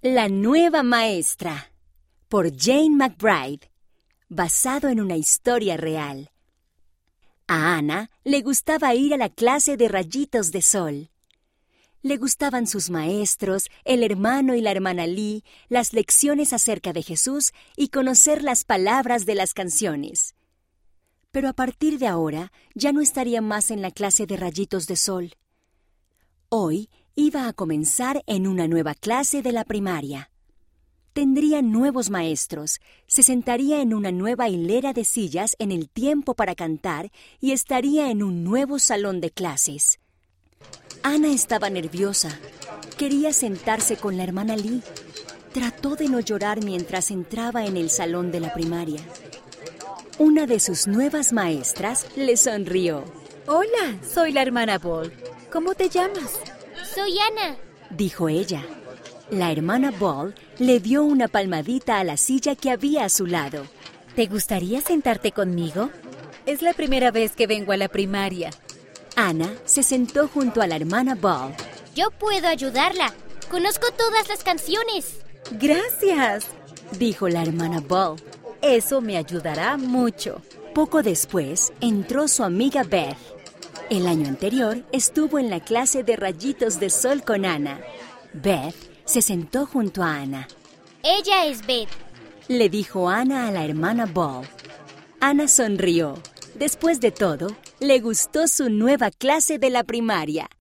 La nueva maestra por Jane McBride, basado en una historia real. A Ana le gustaba ir a la clase de rayitos de sol. Le gustaban sus maestros, el hermano y la hermana Lee, las lecciones acerca de Jesús y conocer las palabras de las canciones. Pero a partir de ahora ya no estaría más en la clase de rayitos de sol. Hoy iba a comenzar en una nueva clase de la primaria. Tendría nuevos maestros, se sentaría en una nueva hilera de sillas en el tiempo para cantar y estaría en un nuevo salón de clases. Ana estaba nerviosa. Quería sentarse con la hermana Lee. Trató de no llorar mientras entraba en el salón de la primaria. Una de sus nuevas maestras le sonrió. Hola, soy la hermana Ball. ¿Cómo te llamas? Soy Ana, dijo ella. La hermana Ball le dio una palmadita a la silla que había a su lado. ¿Te gustaría sentarte conmigo? Es la primera vez que vengo a la primaria. Ana se sentó junto a la hermana Ball. Yo puedo ayudarla. Conozco todas las canciones. Gracias, dijo la hermana Ball. Eso me ayudará mucho. Poco después entró su amiga Beth. El año anterior estuvo en la clase de rayitos de sol con Ana. Beth se sentó junto a Ana. Ella es Beth, le dijo Ana a la hermana Ball. Ana sonrió. Después de todo, le gustó su nueva clase de la primaria.